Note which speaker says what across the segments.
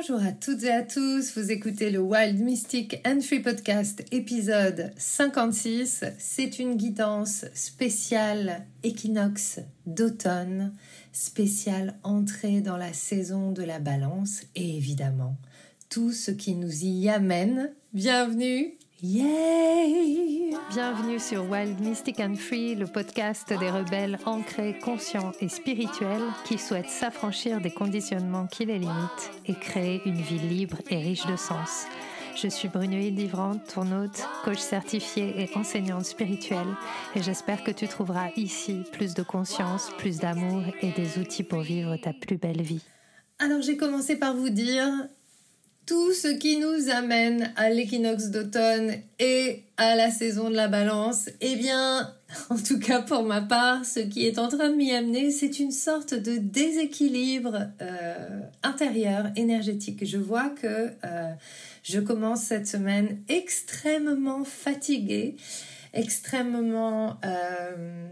Speaker 1: Bonjour à toutes et à tous, vous écoutez le Wild Mystic and Free Podcast épisode 56. C'est une guidance spéciale équinoxe d'automne, spéciale entrée dans la saison de la balance et évidemment tout ce qui nous y amène. Bienvenue Yay
Speaker 2: Bienvenue sur Wild Mystic and Free, le podcast des rebelles ancrés, conscients et spirituels qui souhaitent s'affranchir des conditionnements qui les limitent et créer une vie libre et riche de sens. Je suis Brunoïde Livrante, ton hôte, coach certifié et enseignante spirituelle, et j'espère que tu trouveras ici plus de conscience, plus d'amour et des outils pour vivre ta plus belle vie.
Speaker 1: Alors j'ai commencé par vous dire tout ce qui nous amène à l'équinoxe d'automne et à la saison de la balance, eh bien, en tout cas pour ma part, ce qui est en train de m'y amener, c'est une sorte de déséquilibre euh, intérieur, énergétique. Je vois que euh, je commence cette semaine extrêmement fatiguée, extrêmement euh,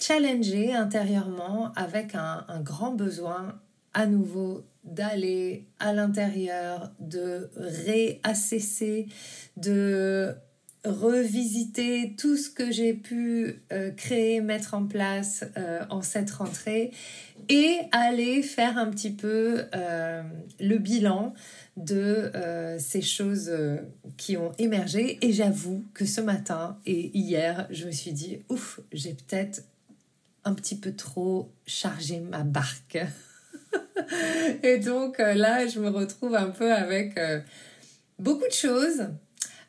Speaker 1: challengée intérieurement, avec un, un grand besoin à nouveau d'aller à l'intérieur, de réassesser, de revisiter tout ce que j'ai pu euh, créer, mettre en place euh, en cette rentrée et aller faire un petit peu euh, le bilan de ces choses qui ont émergé. Et j'avoue que ce matin et hier, je me suis dit, ouf, j'ai peut-être un petit peu trop chargé ma barque. et donc euh, là, je me retrouve un peu avec euh, beaucoup de choses.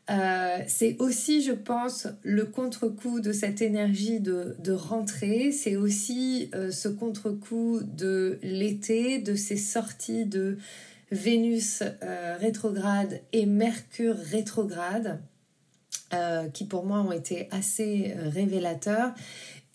Speaker 1: Euh, c'est aussi, je pense, le contre-coup de cette énergie de, de rentrée. C'est aussi ce contre-coup de l'été, de ces sorties de Vénus rétrograde et Mercure rétrograde, qui pour moi ont été assez révélateurs.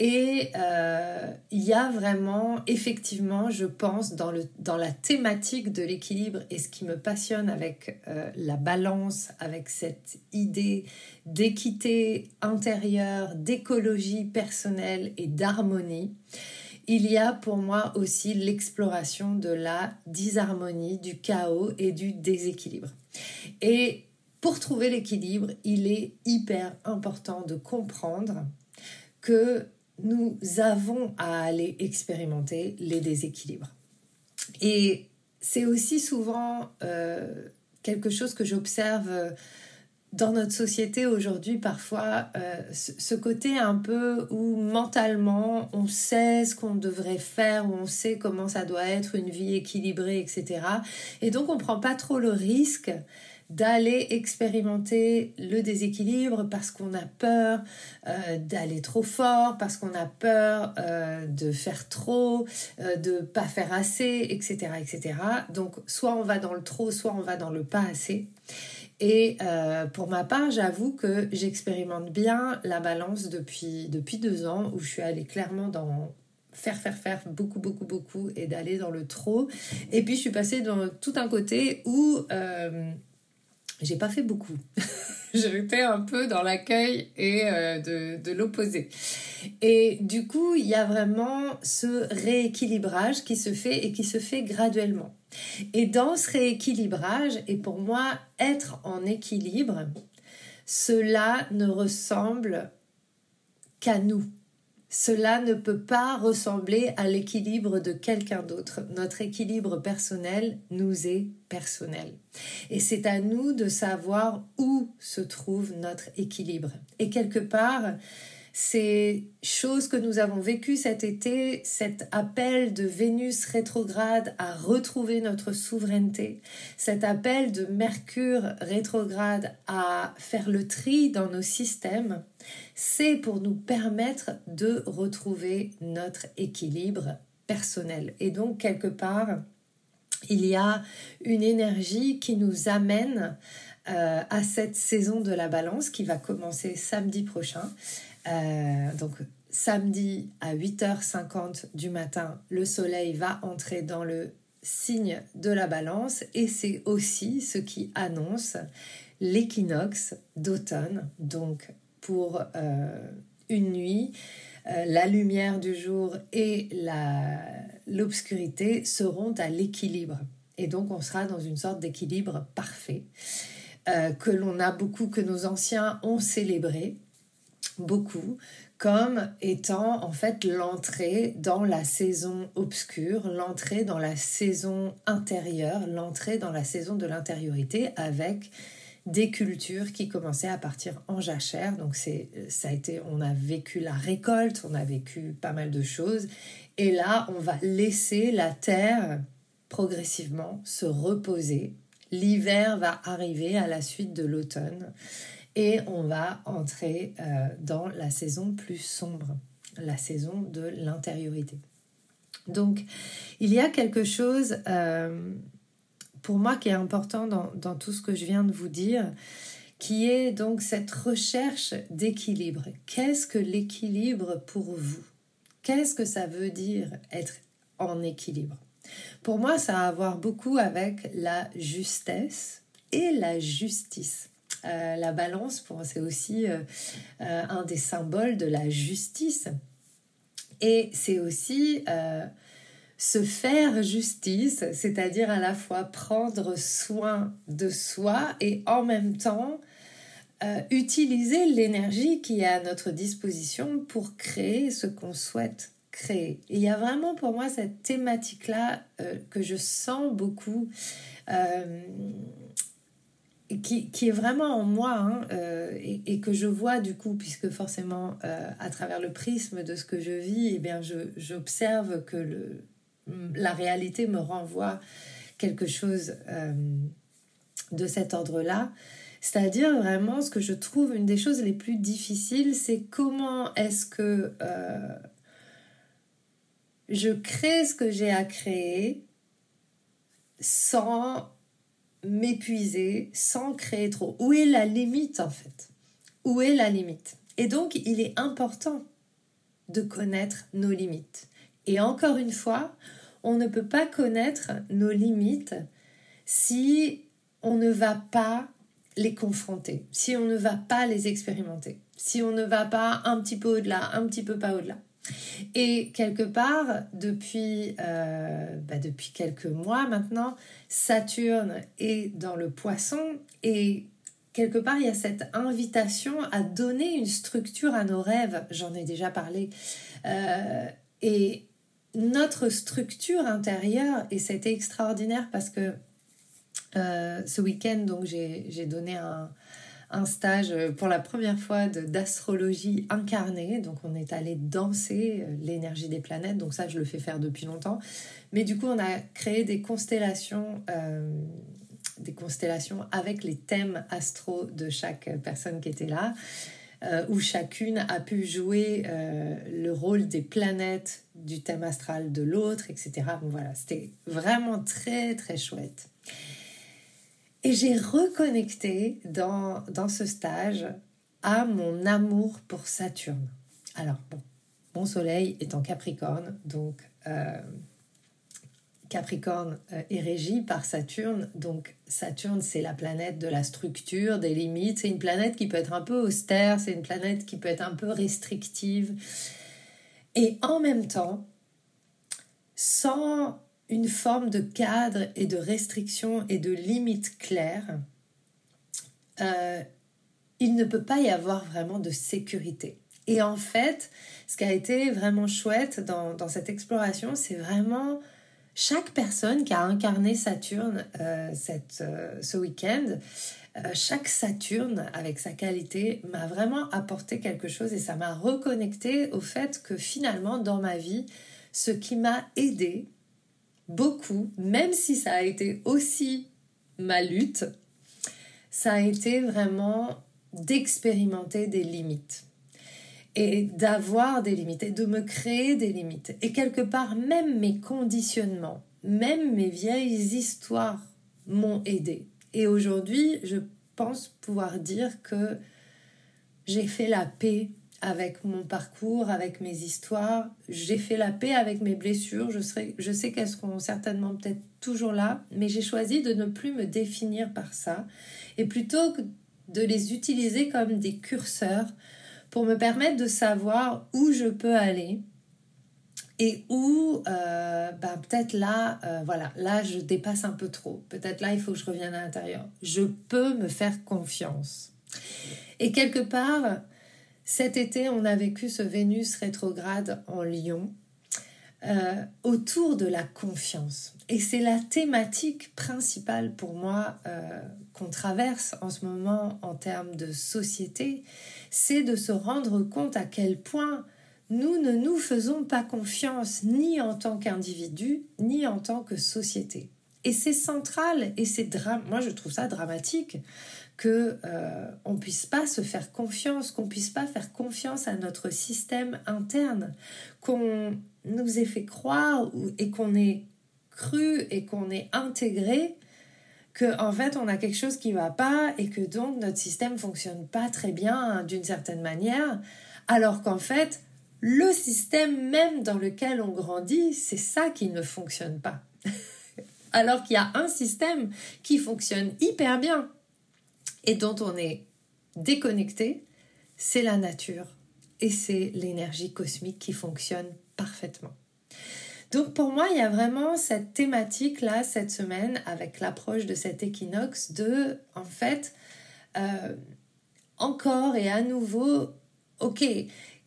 Speaker 1: Et euh, il y a vraiment, effectivement, je pense, dans, le, dans la thématique de l'équilibre et ce qui me passionne avec euh, la balance, avec cette idée d'équité intérieure, d'écologie personnelle et d'harmonie, il y a pour moi aussi l'exploration de la disharmonie, du chaos et du déséquilibre. Et pour trouver l'équilibre, il est hyper important de comprendre que nous avons à aller expérimenter les déséquilibres. Et c'est aussi souvent euh, quelque chose que j'observe euh, dans notre société aujourd'hui parfois, euh, ce côté un peu où mentalement on sait ce qu'on devrait faire, où on sait comment ça doit être une vie équilibrée, etc. Et donc on prend pas trop le risque d'aller expérimenter le déséquilibre parce qu'on a peur euh, d'aller trop fort, parce qu'on a peur euh, de faire trop, euh, de pas faire assez, etc., etc. Donc soit on va dans le trop, soit on va dans le pas assez. Et pour ma part, j'avoue que j'expérimente bien la balance depuis, depuis deux ans où je suis allée clairement dans faire, faire, faire beaucoup, beaucoup, beaucoup et d'aller dans le trop. Et puis je suis passée dans tout un côté où j'ai pas fait beaucoup. J'étais un peu dans l'accueil et euh, de, de l'opposé. Et du coup, il y a vraiment ce rééquilibrage qui se fait et qui se fait graduellement. Et dans ce rééquilibrage, et pour moi, être en équilibre, cela ne ressemble qu'à nous. Cela ne peut pas ressembler à l'équilibre de quelqu'un d'autre. Notre équilibre personnel nous est personnel. Et c'est à nous de savoir où se trouve notre équilibre. Et quelque part, ces choses que nous avons vécues cet été, cet appel de Vénus rétrograde à retrouver notre souveraineté, cet appel de Mercure rétrograde à faire le tri dans nos systèmes, c'est pour nous permettre de retrouver notre équilibre personnel. Et donc, quelque part, il y a une énergie qui nous amène euh, à cette saison de la balance qui va commencer samedi prochain euh, donc samedi à 8h50 du matin, le soleil va entrer dans le signe de la balance et c'est aussi ce qui annonce l'équinoxe d'automne. Donc pour euh, une nuit, euh, la lumière du jour et l'obscurité seront à l'équilibre. et donc on sera dans une sorte d'équilibre parfait que l'on a beaucoup, que nos anciens ont célébré beaucoup comme étant en fait l'entrée dans la saison obscure, l'entrée dans la saison intérieure, l'entrée dans la saison de l'intériorité avec des cultures qui commençaient à partir en jachère. Donc c'est ça a été on a vécu la récolte, on a vécu pas mal de choses et là on va laisser la terre progressivement se reposer. L'hiver va arriver à la suite de l'automne et on va entrer euh, dans la saison plus sombre, la saison de l'intériorité. Donc il y a quelque chose euh, pour moi qui est important dans, tout ce que je viens de vous dire, qui est donc cette recherche d'équilibre. Qu'est-ce que l'équilibre pour vous? Qu'est-ce que ça veut dire être en équilibre? Pour moi, ça a à voir beaucoup avec la justesse et la justice. Euh, la balance, pour c'est aussi euh, euh, un des symboles de la justice. Et c'est aussi se faire justice, c'est-à-dire à la fois prendre soin de soi et en même temps utiliser l'énergie qui est à notre disposition pour créer ce qu'on souhaite créer. Il y a vraiment pour moi cette thématique-là que je sens beaucoup. Qui, qui, est vraiment en moi hein, et, et, que je vois du coup, puisque forcément à travers le prisme de ce que je vis, eh bien j'observe que le, la réalité me renvoie quelque chose euh, de cet ordre-là. C'est-à-dire vraiment ce que je trouve une des choses les plus difficiles, c'est comment est-ce que euh, je crée ce que j'ai à créer sans m'épuiser, sans créer trop. Où est la limite en fait? Où est la limite? Et donc il est important de connaître nos limites. Et encore une fois, on ne peut pas connaître nos limites si on ne va pas les confronter, si on ne va pas les expérimenter, si on ne va pas un petit peu au-delà, un petit peu pas au-delà. Et quelque part, depuis, euh, bah, depuis quelques mois maintenant, Saturne est dans le poisson et quelque part, il y a cette invitation à donner une structure à nos rêves. J'en ai déjà parlé. Euh, et notre structure intérieure, et c'était extraordinaire parce que euh, ce week-end, donc j'ai donné un, un, stage pour la première fois d'astrologie incarnée. Donc on est allé danser euh, l'énergie des planètes. Donc ça, je le fais faire depuis longtemps. Mais du coup, on a créé des constellations. Euh, des constellations avec les thèmes astro de chaque personne qui était là. Euh, où chacune a pu jouer euh, le rôle des planètes du thème astral de l'autre, etc. Bon, voilà, c'était vraiment très très chouette. Et j'ai reconnecté dans, dans ce stage à mon amour pour Saturne. Alors, bon, mon soleil est en Capricorne, donc euh, Capricorne euh, est régi par Saturne. Donc Saturne, c'est la planète de la structure, des limites. C'est une planète qui peut être un peu austère, c'est une planète qui peut être un peu restrictive. Et en même temps, sans une forme de cadre et de restriction et de limite claires, euh, il ne peut pas y avoir vraiment de sécurité. Et en fait, ce qui a été vraiment chouette dans, dans cette exploration, c'est vraiment chaque personne qui a incarné Saturne euh, cette, euh, ce week-end, chaque Saturne avec sa qualité m'a vraiment apporté quelque chose et ça m'a reconnecté au fait que finalement dans ma vie, ce qui m'a aidé beaucoup, même si ça a été aussi ma lutte, ça a été vraiment d'expérimenter des limites et d'avoir des limites et de me créer des limites. Et quelque part, même mes conditionnements, même mes vieilles histoires m'ont aidé. Et aujourd'hui, je pense pouvoir dire que j'ai fait la paix avec mon parcours, avec mes histoires. J'ai fait la paix avec mes blessures. Je, je sais qu'elles seront certainement peut-être toujours là, mais j'ai choisi de ne plus me définir par ça et plutôt de les utiliser comme des curseurs pour me permettre de savoir où je peux aller et où euh, ben, peut-être là, euh, voilà, là je dépasse un peu trop. Peut-être là il faut que je revienne à l'intérieur. Je peux me faire confiance. Et quelque part, cet été, on a vécu ce Vénus rétrograde en Lion euh, autour de la confiance. Et c'est la thématique principale pour moi qu'on traverse en ce moment en termes de société, c'est de se rendre compte à quel point nous ne nous faisons pas confiance ni en tant qu'individu, ni en tant que société. Et c'est central et c'est moi je trouve ça dramatique que euh, on puisse pas se faire confiance, qu'on puisse pas faire confiance à notre système interne, qu'on nous ait fait croire et qu'on ait cru et qu'on ait intégré que en fait on a quelque chose qui va pas et que donc notre système fonctionne pas très bien hein, d'une certaine manière, alors qu'en fait le système même dans lequel on grandit, c'est ça qui ne fonctionne pas. Alors qu'il y a un système qui fonctionne hyper bien et dont on est déconnecté, c'est la nature et c'est l'énergie cosmique qui fonctionne parfaitement. Donc pour moi, il y a vraiment cette thématique là cette semaine avec l'approche de cet équinoxe de, en fait, euh, encore et à nouveau, ok,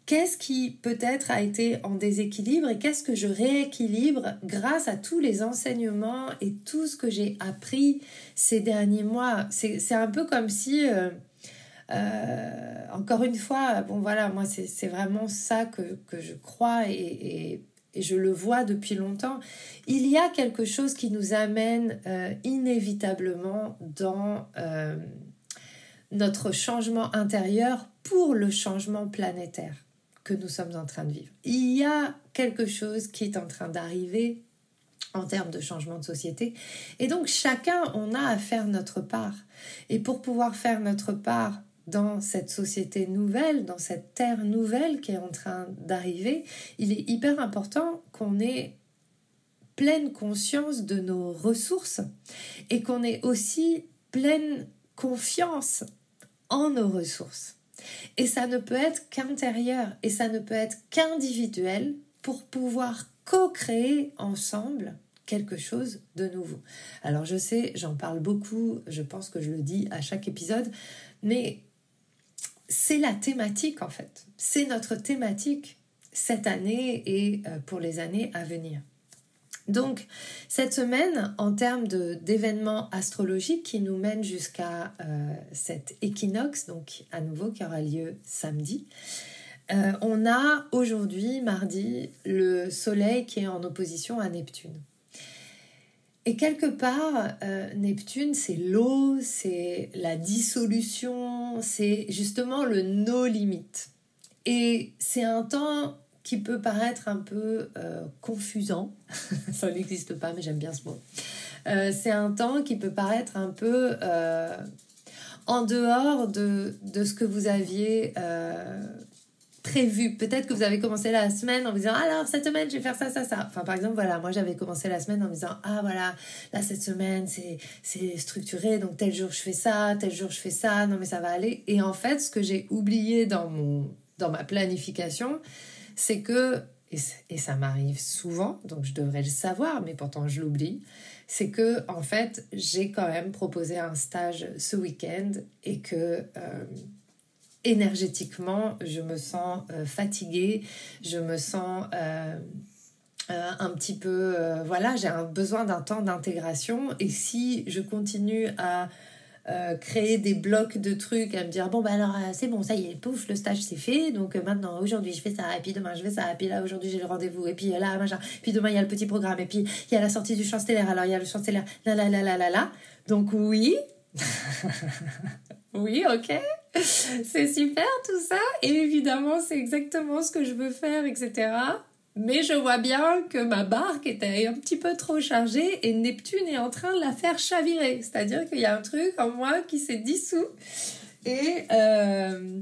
Speaker 1: qu'est-ce qui peut-être a été en déséquilibre et qu'est-ce que je rééquilibre grâce à tous les enseignements et tout ce que j'ai appris ces derniers mois? C'est un peu comme si, euh, euh, encore une fois, bon voilà, moi c'est vraiment ça que, je crois et, je le vois depuis longtemps. Il y a quelque chose qui nous amène euh, inévitablement dans notre changement intérieur pour le changement planétaire que nous sommes en train de vivre. Il y a quelque chose qui est en train d'arriver en termes de changement de société. Et donc chacun, on a à faire notre part. Et pour pouvoir faire notre part dans cette société nouvelle, dans cette terre nouvelle qui est en train d'arriver, il est hyper important qu'on ait pleine conscience de nos ressources et qu'on ait aussi pleine confiance en nos ressources. Et ça ne peut être qu'intérieur et ça ne peut être qu'individuel pour pouvoir co-créer ensemble quelque chose de nouveau. Alors je sais, j'en parle beaucoup, je pense que je le dis à chaque épisode, mais c'est la thématique en fait. C'est notre thématique cette année et euh, pour les années à venir. Donc, cette semaine, en termes d'événements astrologiques qui nous mènent jusqu'à euh, cet équinoxe, donc à nouveau qui aura lieu samedi, euh, on a aujourd'hui, mardi, le Soleil qui est en opposition à Neptune. Et quelque part, euh, Neptune, c'est l'eau, c'est la dissolution, c'est justement le no limite. Et c'est un temps qui peut paraître un peu euh, confusant. Ça n'existe pas, mais j'aime bien ce mot. Euh, c'est un temps qui peut paraître un peu euh, en dehors de, de, ce que vous aviez prévu. Peut-être que vous avez commencé la semaine en vous disant alors cette semaine je vais faire ça, ça, ça. Enfin par exemple voilà, moi j'avais commencé la semaine en me disant ah voilà, là cette semaine c'est, c'est structuré, donc tel jour je fais ça, tel jour je fais ça, non mais ça va aller. Et en fait ce que j'ai oublié dans, mon, dans ma planification, c'est que, et, ça m'arrive souvent, donc je devrais le savoir, mais pourtant je l'oublie, c'est que en fait j'ai quand même proposé un stage ce week-end et que euh, énergétiquement je me sens euh, fatiguée, je me sens euh, un petit peu, voilà, j'ai un besoin d'un temps d'intégration et si je continue à euh, créer des blocs de trucs, à me dire bon bah alors euh, c'est bon, ça y est, pouf, le stage c'est fait, donc euh, maintenant aujourd'hui je fais ça, et puis demain je fais ça, et puis là aujourd'hui j'ai le rendez-vous, et puis là machin, puis demain il y a le petit programme, et puis il y a la sortie du stellaire, alors il y a le stellaire, là là là là là là. Donc oui, oui, ok, c'est super tout ça, et évidemment c'est exactement ce que je veux faire, etc. Mais je vois bien que ma barque était un petit peu trop chargée et Neptune est en train de la faire chavirer. C'est-à-dire qu'il y a un truc en moi qui s'est dissous. Et, euh,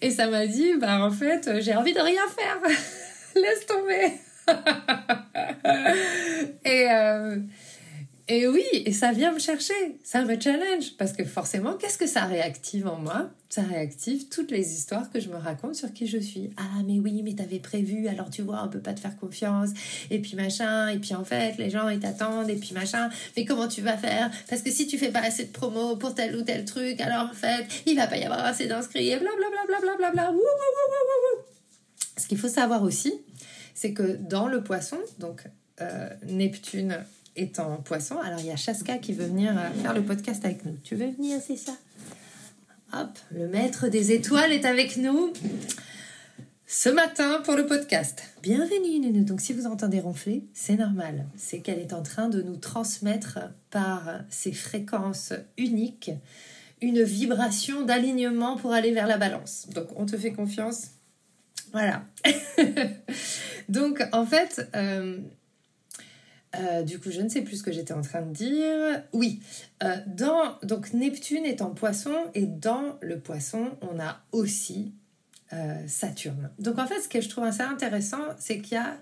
Speaker 1: et ça m'a dit, bah en fait, j'ai envie de rien faire. Laisse tomber. et, euh, Et oui, et ça vient me chercher, ça me challenge, parce que forcément, qu'est-ce que ça réactive en moi? Ça réactive toutes les histoires que je me raconte sur qui je suis. Ah, mais oui, mais t'avais prévu, alors tu vois, on peut pas te faire confiance, et puis machin, et puis en fait, les gens, ils t'attendent, et puis machin, mais comment tu vas faire? Parce que si tu fais pas assez de promo pour tel ou tel truc, alors en fait, il va pas y avoir assez d'inscrits, et blablabla, blablabla, Ce qu'il faut savoir aussi, c'est que dans le poisson, donc euh, Neptune étant poisson. Alors il y a Chaska qui veut venir euh, faire le podcast avec nous. Tu veux venir, c'est ça? Hop, le maître des étoiles est avec nous ce matin pour le podcast. Bienvenue Nounou. Donc si vous entendez ronfler, c'est normal. C'est qu'elle est en train de nous transmettre par ses fréquences uniques une vibration d'alignement pour aller vers la balance. Donc on te fait confiance. Voilà. Donc en fait, euh, euh, du coup, je ne sais plus ce que j'étais en train de dire. Oui, euh, dans, donc Neptune est en poisson et dans le poisson, on a aussi euh, Saturne. Donc en fait, ce que je trouve assez intéressant, c'est qu'il y a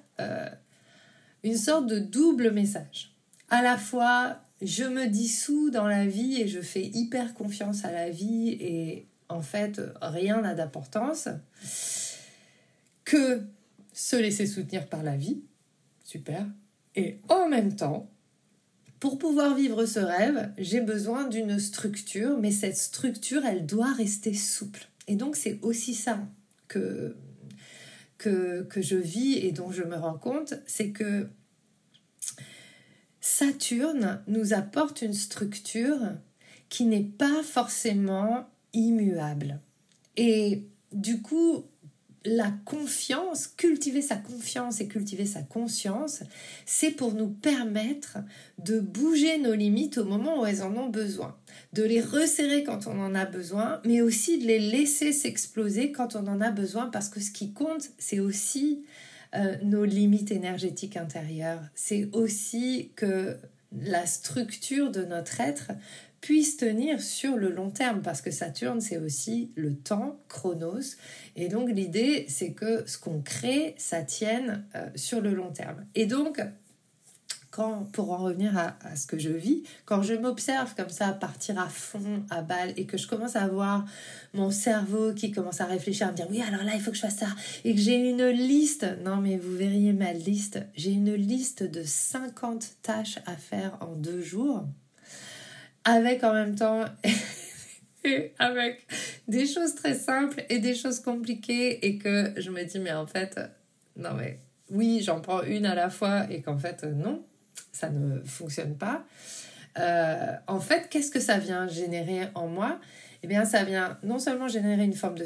Speaker 1: une sorte de double message. À la fois, je me dissous dans la vie et je fais hyper confiance à la vie et en fait, rien n'a d'importance. Que se laisser soutenir par la vie, super, et en même temps, pour pouvoir vivre ce rêve, j'ai besoin d'une structure, mais cette structure, elle doit rester souple. Et donc, c'est aussi ça que, que, que je vis et dont je me rends compte, c'est que Saturne nous apporte une structure qui n'est pas forcément immuable. Et du coup, la confiance, cultiver sa confiance et cultiver sa conscience, c'est pour nous permettre de bouger nos limites au moment où elles en ont besoin, de les resserrer quand on en a besoin, mais aussi de les laisser s'exploser quand on en a besoin, parce que ce qui compte, c'est aussi euh, nos limites énergétiques intérieures, c'est aussi que la structure de notre être puisse tenir sur le long terme, parce que Saturne, c'est aussi le temps, chronos, et donc l'idée, c'est que ce qu'on crée, ça tienne euh, sur le long terme. Et donc, quand, pour en revenir à, ce que je vis, quand je m'observe comme ça partir à fond, à balle, et que je commence à voir mon cerveau qui commence à réfléchir, à me dire oui, alors là, il faut que je fasse ça, et que j'ai une liste, non mais vous verriez ma liste, j'ai une liste de 50 tâches à faire en deux jours avec en même temps avec des choses très simples et des choses compliquées et que je me dis mais en fait non mais oui j'en prends une à la fois et qu'en fait non ça ne fonctionne pas. Euh, en fait qu'est-ce que ça vient générer en moi? Eh bien ça vient non seulement générer une forme de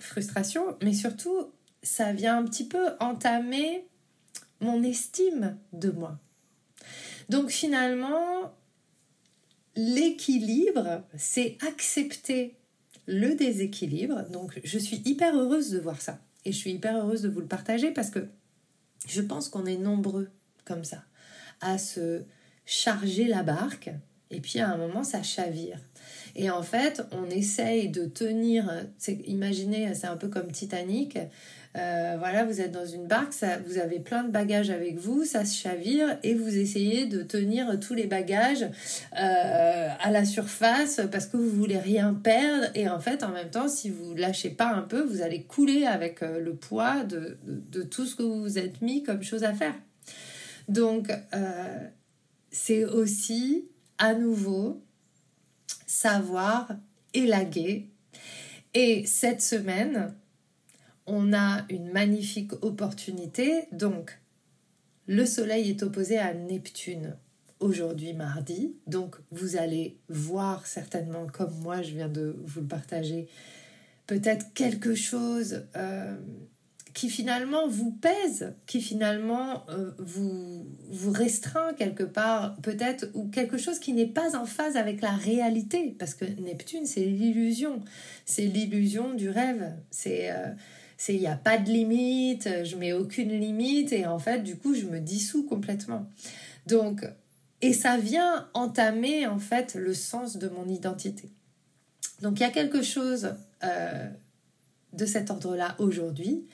Speaker 1: frustration mais surtout ça vient un petit peu entamer mon estime de moi. Donc finalement l'équilibre, c'est accepter le déséquilibre. Donc je suis hyper heureuse de voir ça. Et je suis hyper heureuse de vous le partager parce que je pense qu'on est nombreux comme ça à se charger la barque et puis à un moment ça chavire. Et en fait, on essaye de tenir, imaginez, c'est un peu comme Titanic, euh, voilà, vous êtes dans une barque, ça, vous avez plein de bagages avec vous, ça se chavire et vous essayez de tenir tous les bagages euh, à la surface parce que vous voulez rien perdre et en fait en même temps si vous lâchez pas un peu vous allez couler avec euh, le poids de, de, tout ce que vous vous êtes mis comme chose à faire. Donc c'est aussi à nouveau savoir élaguer et cette semaine on a une magnifique opportunité. Donc, le Soleil est opposé à Neptune aujourd'hui mardi. Donc, vous allez voir certainement, comme moi je viens de vous le partager, peut-être quelque chose euh, qui finalement vous pèse, qui finalement euh, vous, restreint quelque part, peut-être, ou quelque chose qui n'est pas en phase avec la réalité. Parce que Neptune, c'est l'illusion. C'est l'illusion du rêve. C'est. Euh, c'est il n'y a pas de limite, je mets aucune limite et en fait du coup je me dissous complètement. Donc et ça vient entamer en fait le sens de mon identité. Donc il y a quelque chose euh, de cet ordre-là aujourd'hui.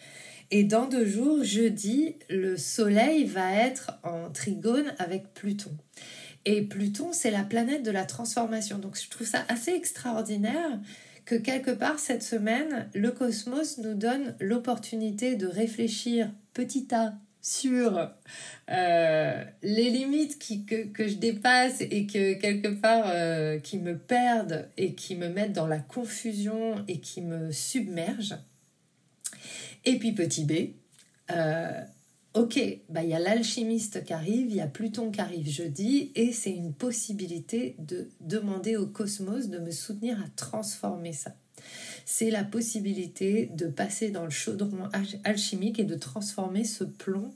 Speaker 1: Et dans deux jours, jeudi, le Soleil va être en trigone avec Pluton. Et Pluton, c'est la planète de la transformation. Donc je trouve ça assez extraordinaire que quelque part cette semaine, le cosmos nous donne l'opportunité de réfléchir petit à sur euh, les limites qui, que, je dépasse et que quelque part euh, qui me perdent et qui me mettent dans la confusion et qui me submergent. Et puis petit b, euh, ok, bah, il y a l'alchimiste qui arrive, il y a Pluton qui arrive jeudi, et c'est une possibilité de demander au cosmos de me soutenir à transformer ça c'est la possibilité de passer dans le chaudron alchimique et de transformer ce plomb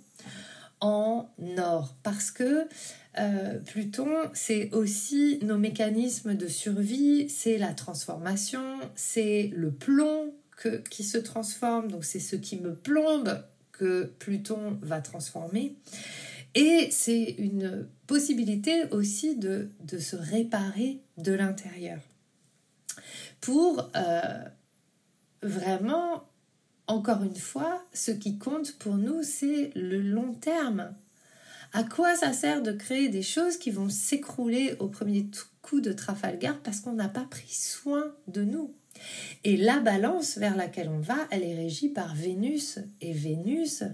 Speaker 1: en or. Parce que euh, Pluton, c'est aussi nos mécanismes de survie, c'est la transformation, c'est le plomb qui se transforme, donc c'est ce qui me plombe que Pluton va transformer. Et c'est une possibilité aussi de, se réparer de l'intérieur. Pour euh, vraiment, encore une fois, ce qui compte pour nous, c'est le long terme. À quoi ça sert de créer des choses qui vont s'écrouler au premier coup de Trafalgar parce qu'on n'a pas pris soin de nous? Et la balance vers laquelle on va, elle est régie par Vénus. Et Vénus,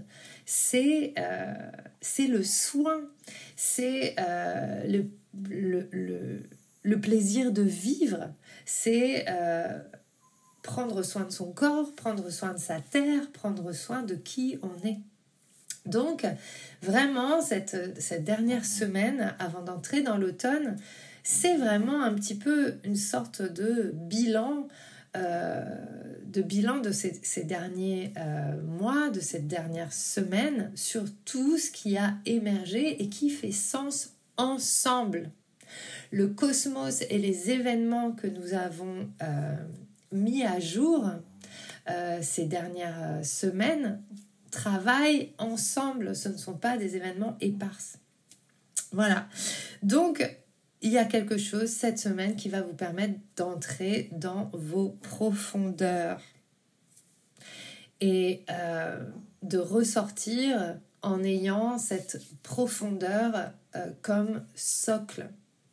Speaker 1: c'est euh, le soin, c'est euh, le, le, le, plaisir de vivre, c'est... Euh, prendre soin de son corps, prendre soin de sa terre, prendre soin de qui on est. Donc, vraiment, cette, cette dernière semaine avant d'entrer dans l'automne, c'est vraiment un petit peu une sorte de bilan, de bilan de ces, derniers euh, mois, de cette dernière semaine, sur tout ce qui a émergé et qui fait sens ensemble. Le cosmos et les événements que nous avons euh, mis à jour euh, ces dernières euh, semaines travaillent ensemble. Ce ne sont pas des événements éparses. Voilà. Donc, il y a quelque chose cette semaine qui va vous permettre d'entrer dans vos profondeurs et euh, de ressortir en ayant cette profondeur comme socle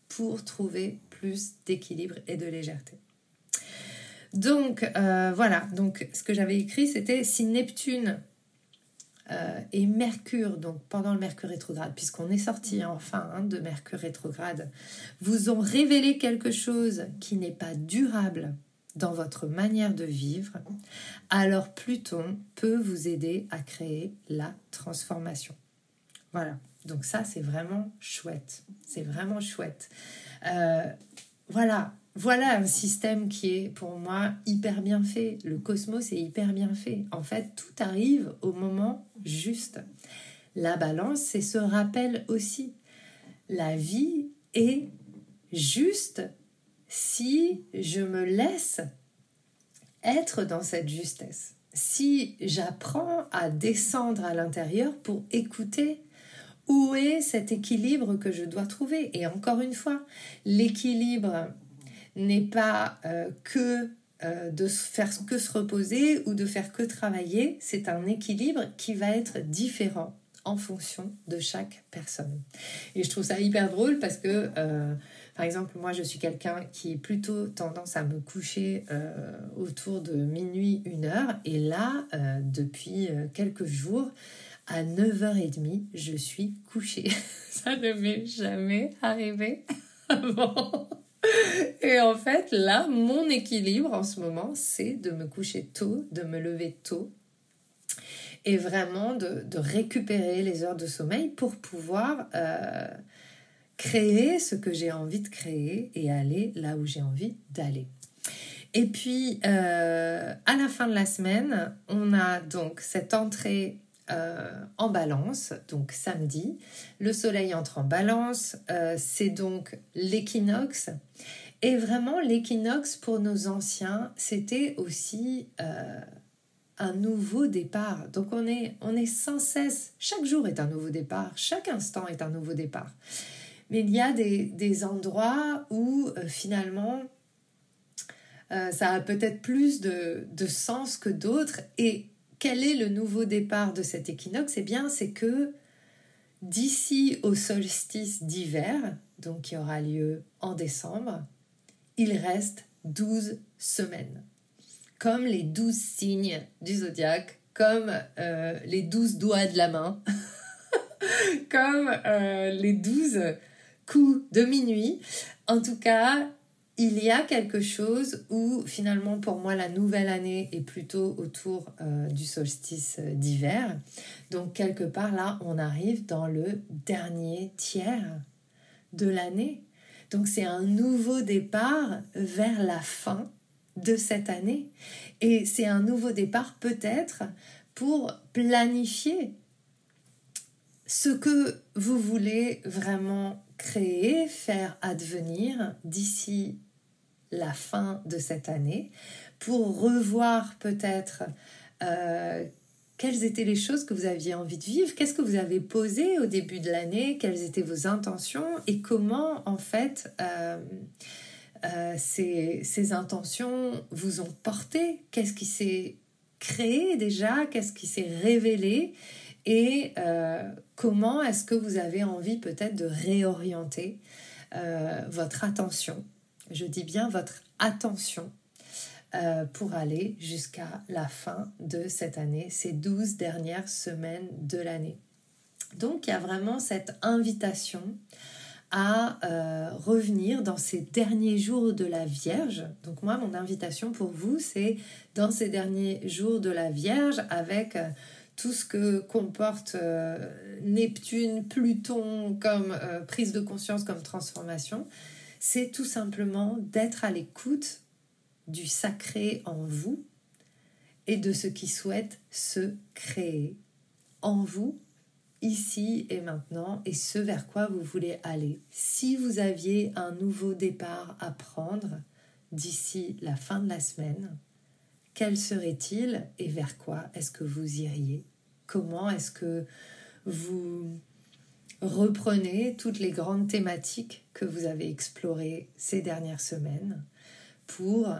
Speaker 1: pour trouver plus d'équilibre et de légèreté. Donc euh, voilà, donc ce que j'avais écrit c'était si Neptune euh, et Mercure, donc pendant le Mercure rétrograde, puisqu'on est sorti enfin hein, de Mercure rétrograde, vous ont révélé quelque chose qui n'est pas durable dans votre manière de vivre, alors Pluton peut vous aider à créer la transformation. Voilà, donc ça c'est vraiment chouette, c'est vraiment chouette. Euh, voilà, voilà un système qui est pour moi hyper bien fait. Le cosmos est hyper bien fait. En fait, tout arrive au moment juste. La balance, c'est ce rappel aussi. La vie est juste si je me laisse être dans cette justesse. Si j'apprends à descendre à l'intérieur pour écouter où est cet équilibre que je dois trouver. Et encore une fois, l'équilibre n'est pas euh, que euh, de faire que se reposer ou de faire que travailler, c'est un équilibre qui va être différent en fonction de chaque personne. Et je trouve ça hyper drôle parce que, euh, par exemple, moi, je suis quelqu'un qui est plutôt tendance à me coucher autour de minuit, une heure. Et là, depuis quelques jours, à 9h30, je suis couchée. ça ne m'est jamais arrivé avant. Et en fait, là, mon équilibre en ce moment, c'est de me coucher tôt, de me lever tôt et vraiment de, récupérer les heures de sommeil pour pouvoir euh, créer ce que j'ai envie de créer et aller là où j'ai envie d'aller. Et puis, euh, à la fin de la semaine, on a donc cette entrée euh, en balance, donc samedi. Le soleil entre en balance, euh, c'est donc l'équinoxe. Et vraiment, l'équinoxe pour nos anciens, c'était aussi euh, un nouveau départ. Donc on est, on est sans cesse, chaque jour est un nouveau départ, chaque instant est un nouveau départ. Mais il y a des, des endroits où finalement, ça a peut-être plus de, de sens que d'autres. Et quel est le nouveau départ de cet équinoxe? Eh bien, c'est que d'ici au solstice d'hiver, donc qui aura lieu en décembre, il reste 12 semaines. Comme les 12 signes du zodiaque, comme euh, les 12 doigts de la main, comme euh, les 12 coups de minuit. En tout cas, il y a quelque chose où finalement pour moi la nouvelle année est plutôt autour euh, du solstice d'hiver. Donc quelque part là, on arrive dans le dernier tiers de l'année. Donc c'est un nouveau départ vers la fin de cette année. Et c'est un nouveau départ peut-être pour planifier ce que vous voulez vraiment créer, faire advenir d'ici la fin de cette année, pour revoir peut-être euh, quelles étaient les choses que vous aviez envie de vivre, qu'est-ce que vous avez posé au début de l'année, quelles étaient vos intentions et comment en fait euh, euh, ces, ces, intentions vous ont porté, qu'est-ce qui s'est créé déjà, qu'est-ce qui s'est révélé et comment est-ce que vous avez envie peut-être de réorienter votre attention. Je dis bien votre attention euh, pour aller jusqu'à la fin de cette année, ces 12 dernières semaines de l'année. Donc il y a vraiment cette invitation à euh, revenir dans ces derniers jours de la Vierge. Donc moi, mon invitation pour vous, c'est dans ces derniers jours de la Vierge avec euh, tout ce que comporte Neptune, Pluton comme prise de conscience, comme transformation, c'est tout simplement d'être à l'écoute du sacré en vous et de ce qui souhaite se créer en vous, ici et maintenant, et ce vers quoi vous voulez aller. Si vous aviez un nouveau départ à prendre d'ici la fin de la semaine, quel serait-il et vers quoi est-ce que vous iriez? Comment est-ce que vous reprenez toutes les grandes thématiques que vous avez explorées ces dernières semaines pour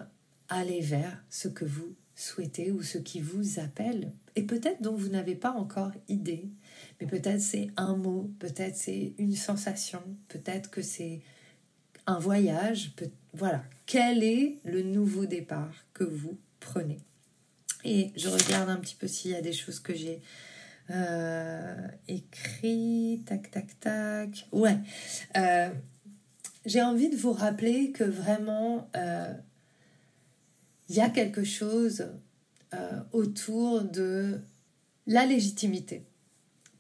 Speaker 1: aller vers ce que vous souhaitez ou ce qui vous appelle et peut-être dont vous n'avez pas encore idée. Mais peut-être c'est un mot, peut-être c'est une sensation, peut-être que c'est un voyage. voilà, quel est le nouveau départ que vous prenez? Et je regarde un petit peu s'il y a des choses que j'ai écrit, tac, tac, tac. Ouais. Euh, j'ai envie de vous rappeler que vraiment, euh, il y a quelque chose euh, autour de la légitimité.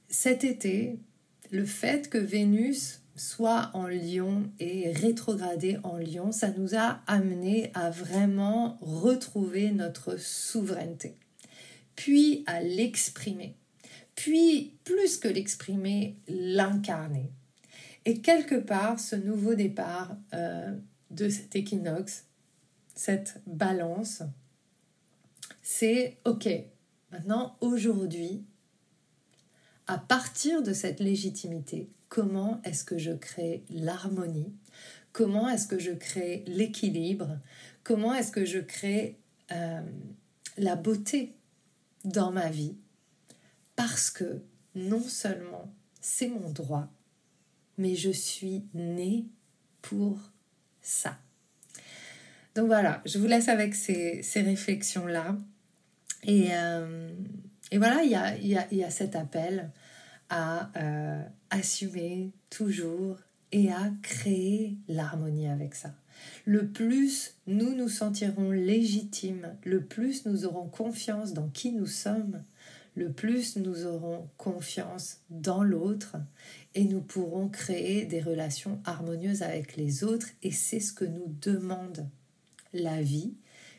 Speaker 1: Cet été, le fait que Vénus soit en Lion et rétrogradée en Lion, ça nous a amené à vraiment retrouver notre souveraineté, puis à l'exprimer, puis plus que l'exprimer, l'incarner. Et quelque part, ce nouveau départ euh, de cet équinoxe, cette balance, c'est OK, maintenant, aujourd'hui, à partir de cette légitimité, comment est-ce que je crée l'harmonie? Comment est-ce que je crée l'équilibre? Comment est-ce que je crée euh, la beauté dans ma vie? Parce que non seulement c'est mon droit, mais je suis née pour ça. Donc voilà, je vous laisse avec ces, réflexions-là. Et, euh, et, voilà, il y a, y, a, y a, cet appel à euh, assumer toujours et à créer l'harmonie avec ça. Le plus nous nous sentirons légitimes, le plus nous aurons confiance dans qui nous sommes, le plus nous aurons confiance dans l'autre et nous pourrons créer des relations harmonieuses avec les autres et c'est ce que nous demande la vie,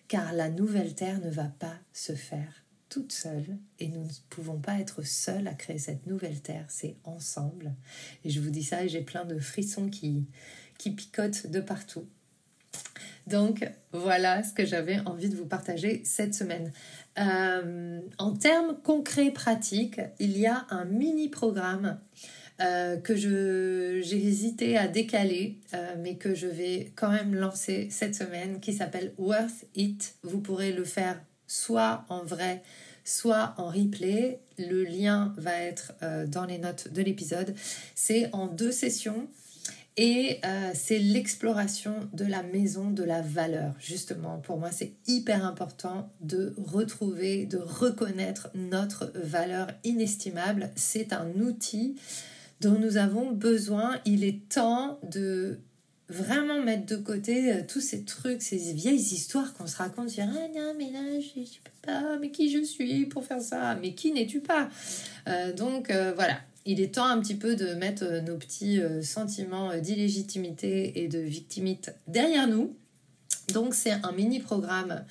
Speaker 1: car la nouvelle terre ne va pas se faire toute seule et nous ne pouvons pas être seuls à créer cette nouvelle terre, c'est ensemble. Et je vous dis ça et j'ai plein de frissons qui, qui picotent de partout. Donc voilà ce que j'avais envie de vous partager cette semaine. Euh, en termes concrets, pratiques, il y a un mini programme euh, que j'ai hésité à décaler, euh, mais que je vais quand même lancer cette semaine, qui s'appelle Worth It. Vous pourrez le faire soit en vrai, soit en replay. Le lien va être dans les notes de l'épisode. C'est en deux sessions. Et euh, c'est l'exploration de la maison de la valeur. Justement, pour moi, c'est hyper important de retrouver, de reconnaître notre valeur inestimable. C'est un outil dont nous avons besoin. Il est temps de vraiment mettre de côté euh, tous ces trucs, ces vieilles histoires qu'on se raconte, dire ah non mais là je, ne peux pas, mais qui je suis pour faire ça, mais qui n'es-tu pas? Euh, Donc voilà, il est temps un petit peu de mettre nos petits sentiments d'illégitimité et de victimite derrière nous. Donc c'est un mini programme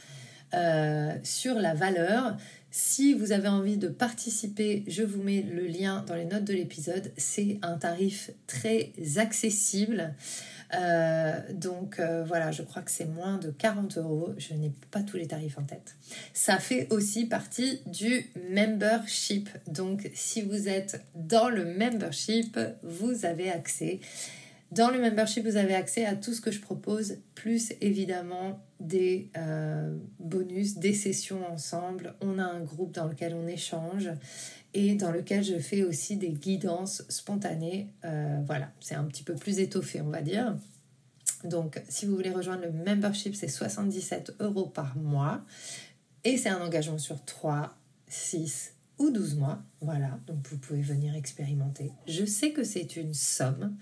Speaker 1: sur la valeur. Si vous avez envie de participer, je vous mets le lien dans les notes de l'épisode. C'est un tarif très accessible. Euh, donc euh, voilà, je crois que c'est moins de 40 euros. Je n'ai pas tous les tarifs en tête. Ça fait aussi partie du membership. Donc si vous êtes dans le membership, vous avez accès. Dans le membership, vous avez accès à tout ce que je propose, plus évidemment des euh, bonus, des sessions ensemble. On a un groupe dans lequel on échange et dans lequel je fais aussi des guidances spontanées. Euh, voilà, c'est un petit peu plus étoffé, on va dire. Donc, si vous voulez rejoindre le membership, c'est 77 euros par mois. Et c'est un engagement sur 3, 6 ou 12 mois. Voilà, donc vous pouvez venir expérimenter. Je sais que c'est une somme.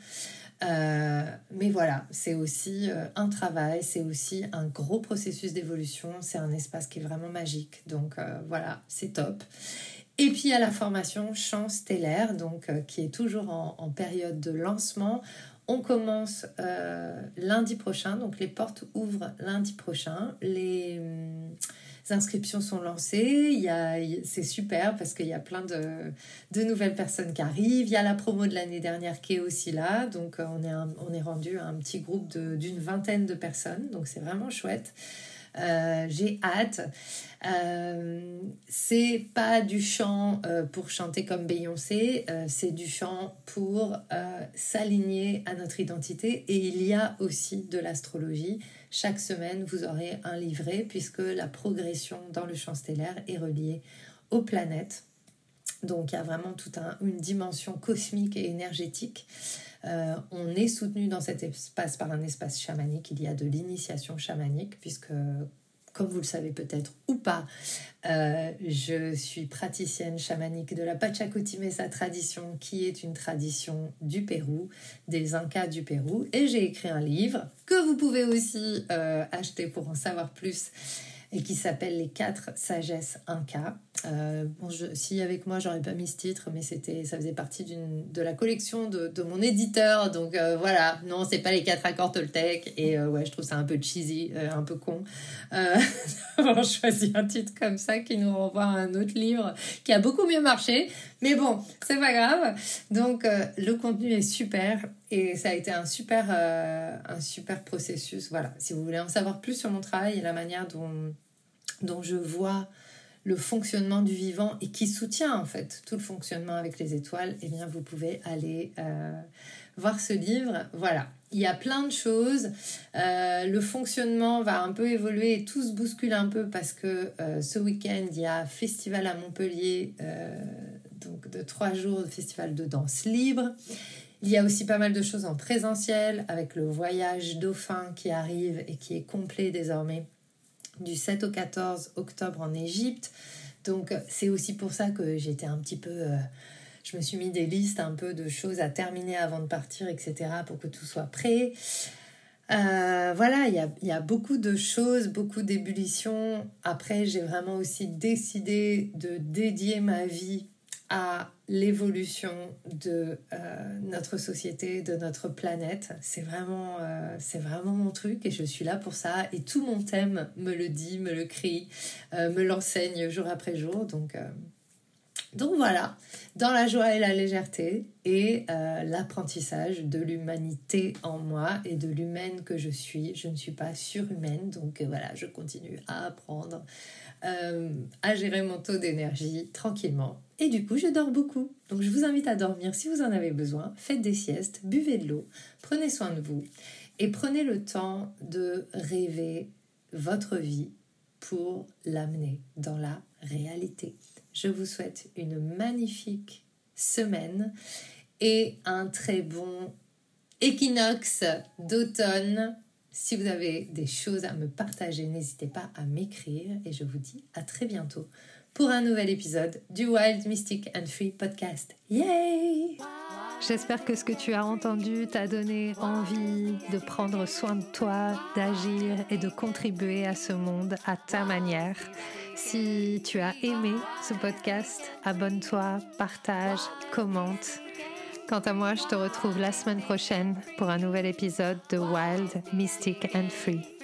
Speaker 1: Euh, mais voilà, c'est aussi euh, un travail, c'est aussi un gros processus d'évolution, c'est un espace qui est vraiment magique. Donc voilà, c'est top. Et puis à la formation Chant stellaire, donc, euh, qui est toujours en, période de lancement. On commence euh, lundi prochain, donc les portes ouvrent lundi prochain. Les hum, inscriptions sont lancées. c'est super parce qu'il y a plein de, de, nouvelles personnes qui arrivent. Il y a la promo de l'année dernière qui est aussi là. Donc euh, on est, on est rendu à un petit groupe d'une vingtaine de personnes. Donc c'est vraiment chouette. J'ai hâte. Euh, c'est pas du chant euh, pour chanter comme Beyoncé, c'est du chant pour s'aligner à notre identité. Et il y a aussi de l'astrologie. Chaque semaine, vous aurez un livret puisque la progression dans le champ stellaire est reliée aux planètes. Donc il y a vraiment toute une dimension cosmique et énergétique. Euh, on est soutenu dans cet espace par un espace chamanique. Il y a de l'initiation chamanique, puisque, comme vous le savez peut-être ou pas, euh, je suis praticienne chamanique de la Pachacutimesa tradition, qui est une tradition du Pérou, des Incas du Pérou. Et j'ai écrit un livre que vous pouvez aussi euh, acheter pour en savoir plus et qui s'appelle Les quatre sagesses Inca. Euh, bon, si avec moi, j'aurais pas mis ce titre, mais c'était, ça faisait partie de la collection de, de mon éditeur. Donc euh, voilà, non, c'est pas les quatre accords Toltec. Et euh, ouais, je trouve ça un peu cheesy, un peu con. d'avoir choisi un titre comme ça qui nous renvoie à un autre livre qui a beaucoup mieux marché. Mais bon, c'est pas grave. Donc le contenu est super et ça a été un super, un super processus. Voilà, si vous voulez en savoir plus sur mon travail et la manière dont dont je vois le fonctionnement du vivant et qui soutient en fait tout le fonctionnement avec les étoiles, eh bien vous pouvez aller euh, voir ce livre. Voilà, il y a plein de choses. Euh, le fonctionnement va un peu évoluer et tout se bouscule un peu parce que euh, ce week-end il y a festival à Montpellier, donc de trois jours de festival de danse libre. Il y a aussi pas mal de choses en présentiel avec le voyage dauphin qui arrive et qui est complet désormais du 7 au 14 octobre en Égypte. Donc c'est aussi pour ça que j'étais un petit peu... Euh, je me suis mis des listes un peu de choses à terminer avant de partir, etc. pour que tout soit prêt. Euh, voilà, il y a, y a, beaucoup de choses, beaucoup d'ébullitions. Après, j'ai vraiment aussi décidé de dédier ma vie à l'évolution de euh, notre société, de notre planète. C'est vraiment, euh, c'est vraiment mon truc et je suis là pour ça. Et tout mon thème me le dit, me le crie, euh, me l'enseigne jour après jour. Donc, donc voilà, dans la joie et la légèreté et l'apprentissage de l'humanité en moi et de l'humaine que je suis. Je ne suis pas surhumaine, donc voilà, je continue à apprendre à gérer mon taux d'énergie tranquillement et du coup, je dors beaucoup. Donc, je vous invite à dormir si vous en avez besoin. Faites des siestes, buvez de l'eau, prenez soin de vous et prenez le temps de rêver votre vie pour l'amener dans la réalité. Je vous souhaite une magnifique semaine et un très bon équinoxe d'automne. Si vous avez des choses à me partager, n'hésitez pas à m'écrire et je vous dis à très bientôt pour un nouvel épisode du Wild Mystic and Free podcast. Yay!
Speaker 2: J'espère que ce que tu as entendu t'a donné envie de prendre soin de toi, d'agir et de contribuer à ce monde à ta manière. Si tu as aimé ce podcast, abonne-toi, partage, commente. Quant à moi, je te retrouve la semaine prochaine pour un nouvel épisode de Wild, Mystic and Free.